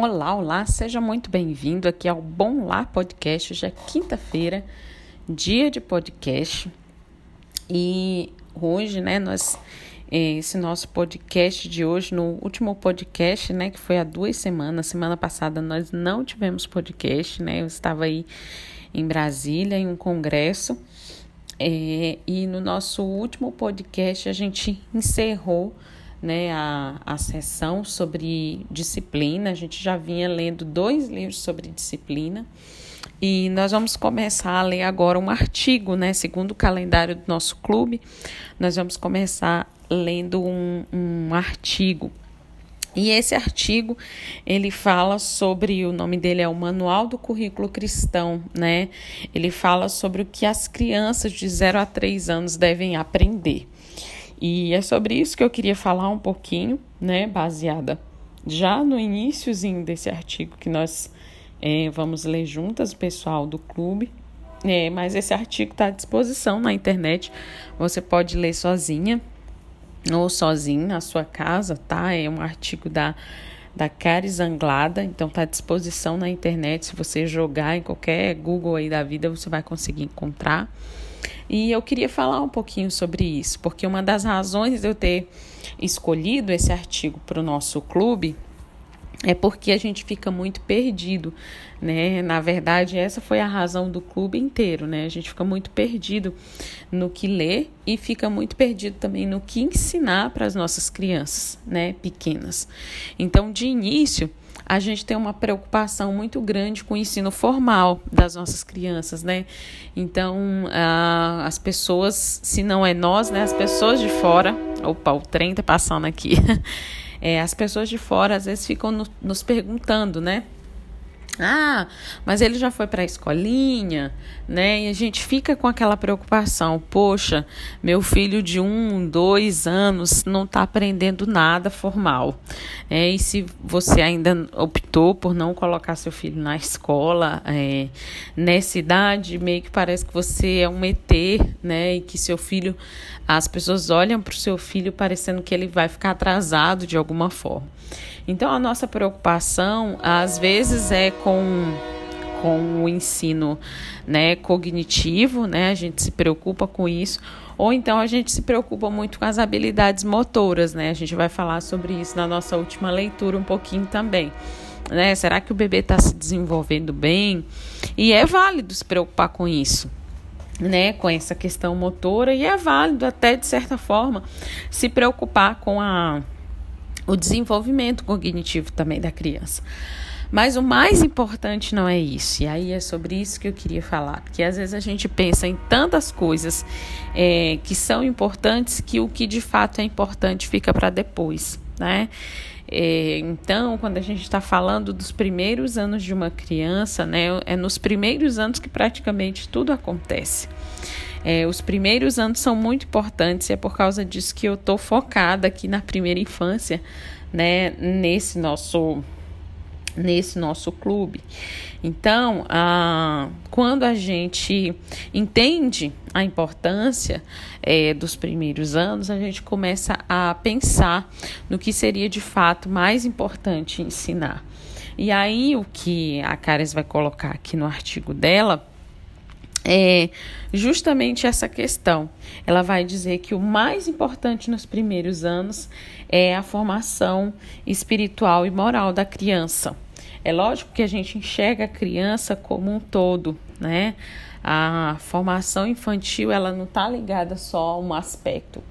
Olá, olá, seja muito bem-vindo aqui ao Bom Lá Podcast. Hoje é quinta-feira, dia de podcast. E hoje, né, nós eh, esse nosso podcast de hoje, no último podcast, né, que foi há duas semanas, semana passada nós não tivemos podcast, né, eu estava aí em Brasília em um congresso, é, e no nosso último podcast a gente encerrou né, a, a sessão sobre disciplina. A gente já vinha lendo dois livros sobre disciplina. E nós vamos começar a ler agora um artigo, né? Segundo o calendário do nosso clube, nós vamos começar lendo um, um artigo. E esse artigo, ele fala sobre, o nome dele é o Manual do Currículo Cristão, né? Ele fala sobre o que as crianças de 0 a 3 anos devem aprender. E é sobre isso que eu queria falar um pouquinho, né, baseada já no iníciozinho desse artigo que nós é, vamos ler juntas, pessoal do clube. É, mas esse artigo está à disposição na internet, você pode ler sozinha ou sozinho na sua casa, tá? É um artigo da da Caris Anglada, então está à disposição na internet. Se você jogar em qualquer Google aí da vida, você vai conseguir encontrar. E eu queria falar um pouquinho sobre isso, porque uma das razões de eu ter escolhido esse artigo para o nosso clube é porque a gente fica muito perdido, né? Na verdade, essa foi a razão do clube inteiro, né? A gente fica muito perdido no que ler e fica muito perdido também no que ensinar para as nossas crianças, né, pequenas. Então, de início, a gente tem uma preocupação muito grande com o ensino formal das nossas crianças, né? Então, as pessoas, se não é nós, né? As pessoas de fora, opa, o trem tá passando aqui. É, as pessoas de fora às vezes ficam no, nos perguntando, né? Ah, mas ele já foi para a escolinha, né? E a gente fica com aquela preocupação: poxa, meu filho de um, dois anos não está aprendendo nada formal. É, e se você ainda optou por não colocar seu filho na escola, é, nessa idade, meio que parece que você é um ET, né? E que seu filho, as pessoas olham para o seu filho parecendo que ele vai ficar atrasado de alguma forma. Então, a nossa preocupação, às vezes, é com, com o ensino né, cognitivo, né? A gente se preocupa com isso. Ou então a gente se preocupa muito com as habilidades motoras, né? A gente vai falar sobre isso na nossa última leitura um pouquinho também. Né? Será que o bebê está se desenvolvendo bem? E é válido se preocupar com isso. Né, com essa questão motora, e é válido até de certa forma se preocupar com a o desenvolvimento cognitivo também da criança. Mas o mais importante não é isso, e aí é sobre isso que eu queria falar, porque às vezes a gente pensa em tantas coisas é, que são importantes que o que de fato é importante fica para depois, né? É, então, quando a gente está falando dos primeiros anos de uma criança, né, é nos primeiros anos que praticamente tudo acontece. É, os primeiros anos são muito importantes e é por causa disso que eu estou focada aqui na primeira infância, né, nesse nosso nesse nosso clube. Então, ah, quando a gente entende a importância é, dos primeiros anos, a gente começa a pensar no que seria de fato mais importante ensinar. E aí, o que a Caris vai colocar aqui no artigo dela é justamente essa questão. Ela vai dizer que o mais importante nos primeiros anos é a formação espiritual e moral da criança. É lógico que a gente enxerga a criança como um todo, né? A formação infantil ela não está ligada só a um aspecto.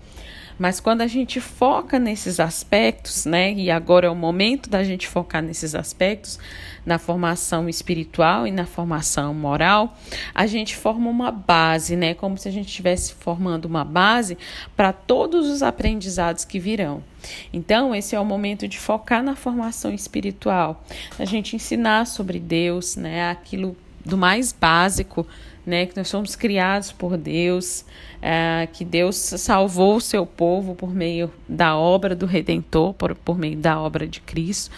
Mas quando a gente foca nesses aspectos, né, e agora é o momento da gente focar nesses aspectos, na formação espiritual e na formação moral, a gente forma uma base, né, como se a gente estivesse formando uma base para todos os aprendizados que virão. Então, esse é o momento de focar na formação espiritual, a gente ensinar sobre Deus, né, aquilo do mais básico né, que nós somos criados por Deus, é, que Deus salvou o seu povo por meio da obra do Redentor, por, por meio da obra de Cristo.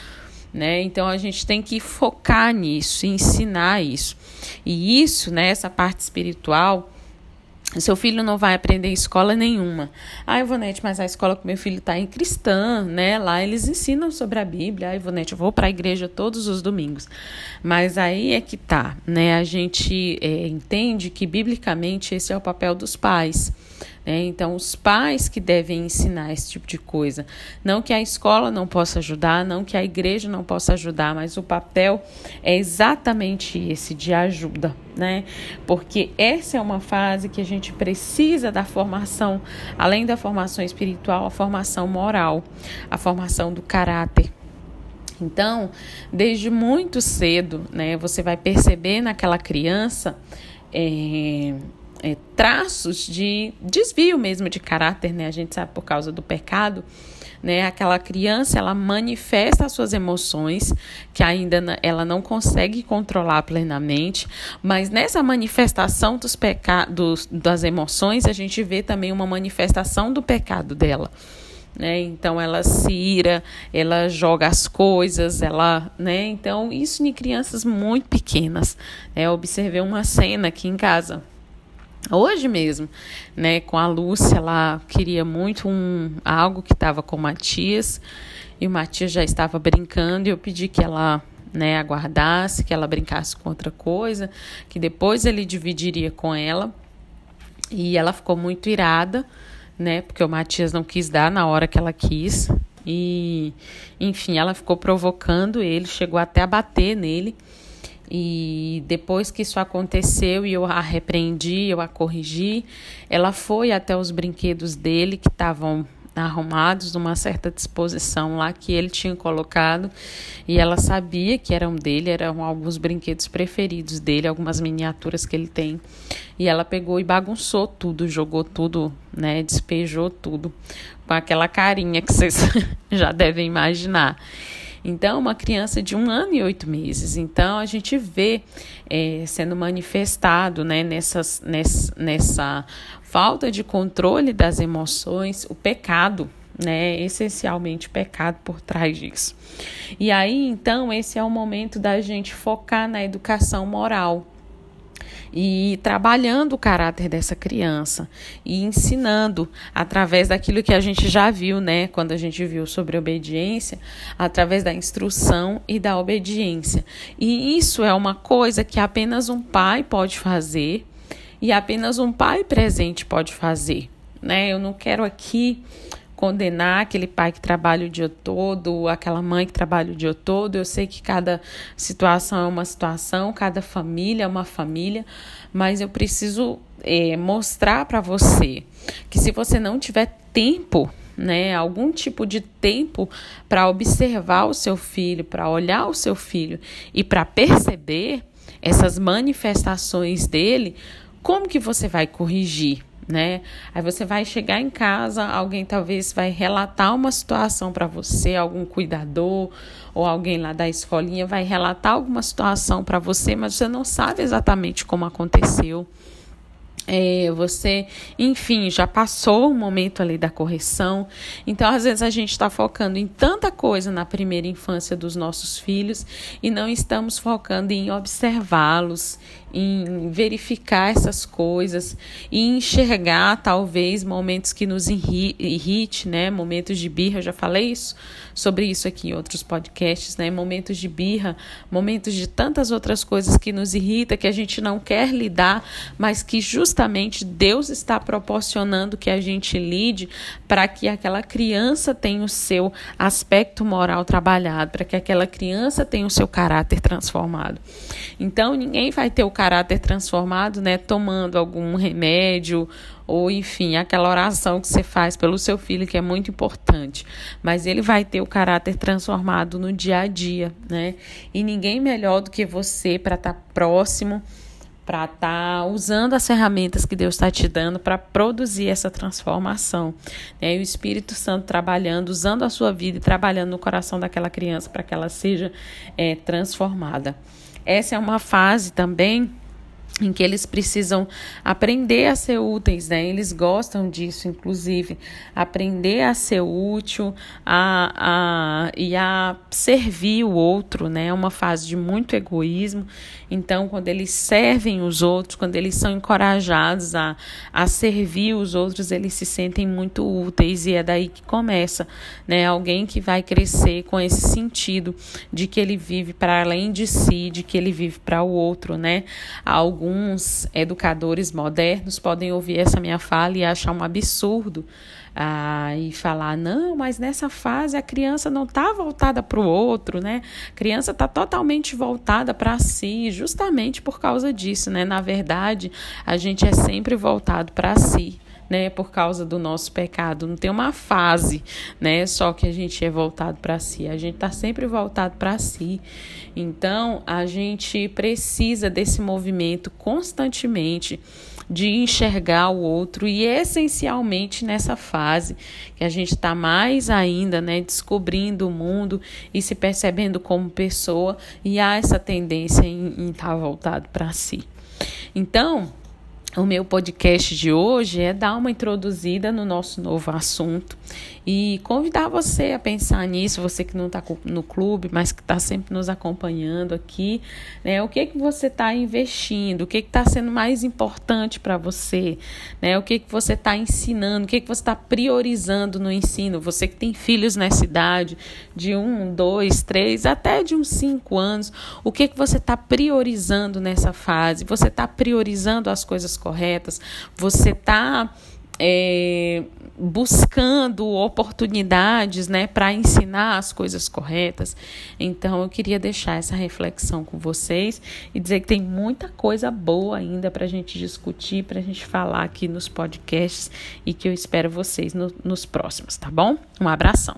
Né? Então a gente tem que focar nisso, ensinar isso. E isso, né, essa parte espiritual, seu filho não vai aprender em escola nenhuma. Ah, Ivonete, mas a escola que meu filho está em cristã, né? Lá eles ensinam sobre a Bíblia. Ah, Ivonete, eu vou para a igreja todos os domingos. Mas aí é que tá, né? A gente é, entende que biblicamente esse é o papel dos pais. Né? Então, os pais que devem ensinar esse tipo de coisa. Não que a escola não possa ajudar, não que a igreja não possa ajudar, mas o papel é exatamente esse de ajuda, né? Porque essa é uma fase que a gente precisa da formação, além da formação espiritual, a formação moral, a formação do caráter. Então, desde muito cedo, né, você vai perceber naquela criança é, é, traços de desvio mesmo de caráter, né? A gente sabe por causa do pecado, né? Aquela criança, ela manifesta as suas emoções, que ainda ela não consegue controlar plenamente, mas nessa manifestação dos pecados, das emoções, a gente vê também uma manifestação do pecado dela. Né? Então ela se ira, ela joga as coisas, ela, né? Então isso em crianças muito pequenas. Né? Eu observei uma cena aqui em casa hoje mesmo, né, com a Lúcia, ela queria muito um algo que estava com o Matias, e o Matias já estava brincando e eu pedi que ela, né, aguardasse, que ela brincasse com outra coisa, que depois ele dividiria com ela. E ela ficou muito irada, né, porque o Matias não quis dar na hora que ela quis. E, enfim, ela ficou provocando ele, chegou até a bater nele. E depois que isso aconteceu e eu a repreendi, eu a corrigi, ela foi até os brinquedos dele que estavam arrumados numa certa disposição lá que ele tinha colocado e ela sabia que eram dele, eram alguns brinquedos preferidos dele, algumas miniaturas que ele tem. E ela pegou e bagunçou tudo, jogou tudo, né, despejou tudo com aquela carinha que vocês já devem imaginar. Então, uma criança de um ano e oito meses. Então, a gente vê é, sendo manifestado né, nessas, nessa, nessa falta de controle das emoções o pecado. Né, essencialmente pecado por trás disso. E aí, então, esse é o momento da gente focar na educação moral, e trabalhando o caráter dessa criança e ensinando através daquilo que a gente já viu, né, quando a gente viu sobre obediência, através da instrução e da obediência. E isso é uma coisa que apenas um pai pode fazer e apenas um pai presente pode fazer, né? Eu não quero aqui condenar aquele pai que trabalha o dia todo, aquela mãe que trabalha o dia todo. Eu sei que cada situação é uma situação, cada família é uma família, mas eu preciso é, mostrar para você que se você não tiver tempo né, algum tipo de tempo para observar o seu filho, para olhar o seu filho e para perceber essas manifestações dele, como que você vai corrigir? Né? Aí você vai chegar em casa, alguém talvez vai relatar uma situação para você, algum cuidador ou alguém lá da escolinha vai relatar alguma situação para você, mas você não sabe exatamente como aconteceu. É, você, enfim, já passou o momento ali da correção. Então, às vezes, a gente está focando em tanta coisa na primeira infância dos nossos filhos e não estamos focando em observá-los, em verificar essas coisas e enxergar talvez momentos que nos irrite, né? Momentos de birra, eu já falei isso sobre isso aqui em outros podcasts, né? Momentos de birra, momentos de tantas outras coisas que nos irrita, que a gente não quer lidar, mas que justamente Deus está proporcionando que a gente lide para que aquela criança tenha o seu aspecto moral trabalhado, para que aquela criança tenha o seu caráter transformado. Então, ninguém vai ter o caráter transformado, né, tomando algum remédio ou enfim, aquela oração que você faz pelo seu filho que é muito importante, mas ele vai ter o caráter transformado no dia a dia, né? E ninguém melhor do que você para estar tá próximo, para estar tá usando as ferramentas que Deus está te dando para produzir essa transformação. Né? E o Espírito Santo trabalhando, usando a sua vida e trabalhando no coração daquela criança para que ela seja é, transformada. Essa é uma fase também em que eles precisam aprender a ser úteis, né? Eles gostam disso, inclusive, aprender a ser útil a, a, e a servir o outro, né? É uma fase de muito egoísmo. Então, quando eles servem os outros, quando eles são encorajados a, a servir os outros, eles se sentem muito úteis e é daí que começa, né? Alguém que vai crescer com esse sentido de que ele vive para além de si, de que ele vive para o outro, né? Algum alguns educadores modernos podem ouvir essa minha fala e achar um absurdo ah, e falar não, mas nessa fase a criança não está voltada para o outro, né? A criança está totalmente voltada para si, justamente por causa disso, né? Na verdade, a gente é sempre voltado para si né, por causa do nosso pecado. Não tem uma fase, né, só que a gente é voltado para si. A gente está sempre voltado para si. Então, a gente precisa desse movimento constantemente de enxergar o outro e essencialmente nessa fase que a gente está mais ainda, né, descobrindo o mundo e se percebendo como pessoa e há essa tendência em estar tá voltado para si. Então, o meu podcast de hoje é dar uma introduzida no nosso novo assunto e convidar você a pensar nisso, você que não está no clube, mas que está sempre nos acompanhando aqui, né? O que que você está investindo, o que está sendo mais importante para você, né? O que que você está ensinando, o que que você está priorizando no ensino, você que tem filhos nessa idade, de um, dois, três, até de uns cinco anos, o que que você está priorizando nessa fase? Você está priorizando as coisas corretas? Você está é, buscando oportunidades né, para ensinar as coisas corretas. Então, eu queria deixar essa reflexão com vocês e dizer que tem muita coisa boa ainda para a gente discutir, para a gente falar aqui nos podcasts e que eu espero vocês no, nos próximos, tá bom? Um abração.